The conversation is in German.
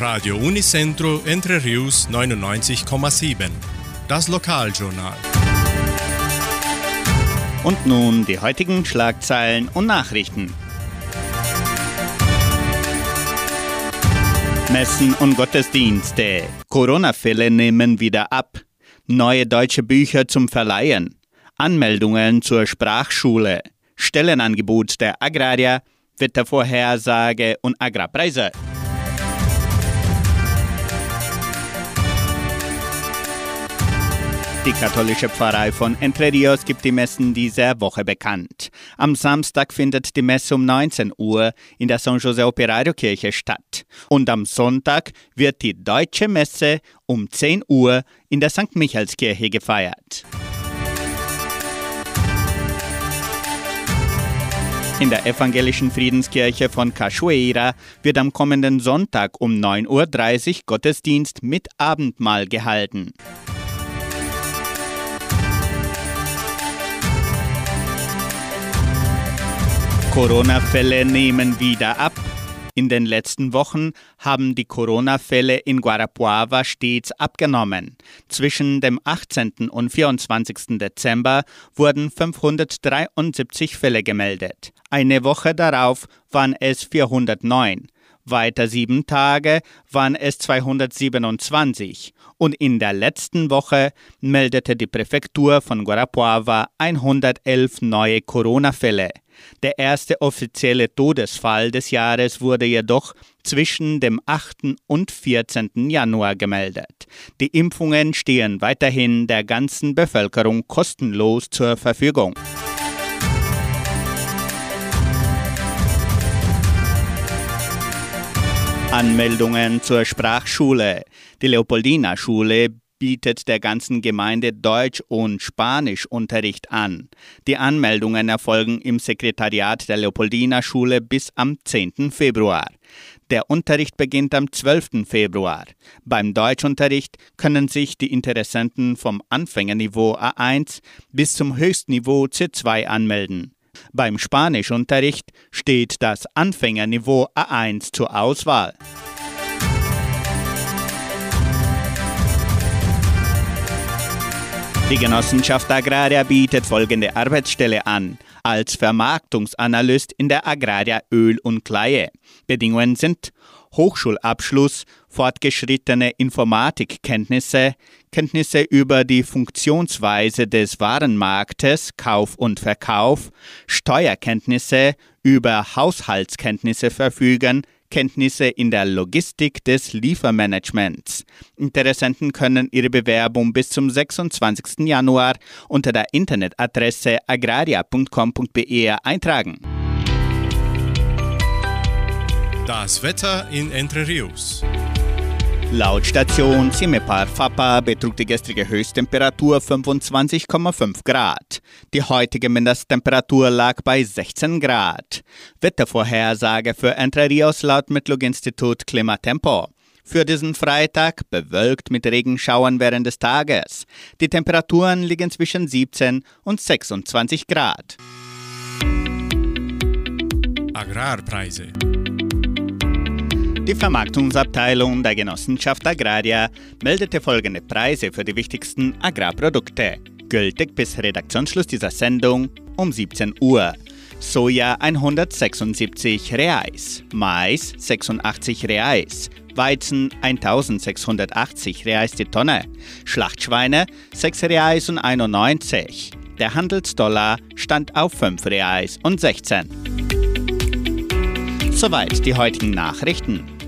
Radio Unicentro Entre Rius 99,7. Das Lokaljournal. Und nun die heutigen Schlagzeilen und Nachrichten. Messen und Gottesdienste. Corona-Fälle nehmen wieder ab. Neue deutsche Bücher zum Verleihen. Anmeldungen zur Sprachschule. Stellenangebot der Agrarier. Wettervorhersage und Agrarpreise. Die katholische Pfarrei von Entre Rios gibt die Messen dieser Woche bekannt. Am Samstag findet die Messe um 19 Uhr in der San Jose Operario Kirche statt. Und am Sonntag wird die Deutsche Messe um 10 Uhr in der St. Michaelskirche gefeiert. In der evangelischen Friedenskirche von Cachoeira wird am kommenden Sonntag um 9.30 Uhr Gottesdienst mit Abendmahl gehalten. Corona-Fälle nehmen wieder ab. In den letzten Wochen haben die Corona-Fälle in Guarapuava stets abgenommen. Zwischen dem 18. und 24. Dezember wurden 573 Fälle gemeldet. Eine Woche darauf waren es 409. Weiter sieben Tage waren es 227 und in der letzten Woche meldete die Präfektur von Guarapuava 111 neue Corona-Fälle. Der erste offizielle Todesfall des Jahres wurde jedoch zwischen dem 8. und 14. Januar gemeldet. Die Impfungen stehen weiterhin der ganzen Bevölkerung kostenlos zur Verfügung. Anmeldungen zur Sprachschule. Die Leopoldina Schule bietet der ganzen Gemeinde Deutsch- und Spanischunterricht an. Die Anmeldungen erfolgen im Sekretariat der Leopoldina Schule bis am 10. Februar. Der Unterricht beginnt am 12. Februar. Beim Deutschunterricht können sich die Interessenten vom Anfängerniveau A1 bis zum Höchstniveau C2 anmelden. Beim Spanischunterricht steht das Anfängerniveau A1 zur Auswahl. Die Genossenschaft Agraria bietet folgende Arbeitsstelle an. Als Vermarktungsanalyst in der Agraria Öl und Kleie. Bedingungen sind Hochschulabschluss, fortgeschrittene Informatikkenntnisse, Kenntnisse über die Funktionsweise des Warenmarktes, Kauf und Verkauf, Steuerkenntnisse, über Haushaltskenntnisse verfügen, Kenntnisse in der Logistik des Liefermanagements. Interessenten können ihre Bewerbung bis zum 26. Januar unter der Internetadresse agraria.com.be eintragen. Das Wetter in Entre Rios. Laut Station Cimepar Fapa betrug die gestrige Höchsttemperatur 25,5 Grad. Die heutige Mindesttemperatur lag bei 16 Grad. Wettervorhersage für Entre Rios laut Metlog-Institut Klimatempo. Für diesen Freitag bewölkt mit Regenschauern während des Tages. Die Temperaturen liegen zwischen 17 und 26 Grad. Agrarpreise. Die Vermarktungsabteilung der Genossenschaft Agraria meldete folgende Preise für die wichtigsten Agrarprodukte. Gültig bis Redaktionsschluss dieser Sendung um 17 Uhr. Soja 176 Reais, Mais 86 Reais, Weizen 1680 Reais die Tonne, Schlachtschweine 6 Reais und 91. Der Handelsdollar stand auf 5 Reais und 16. Soweit die heutigen Nachrichten.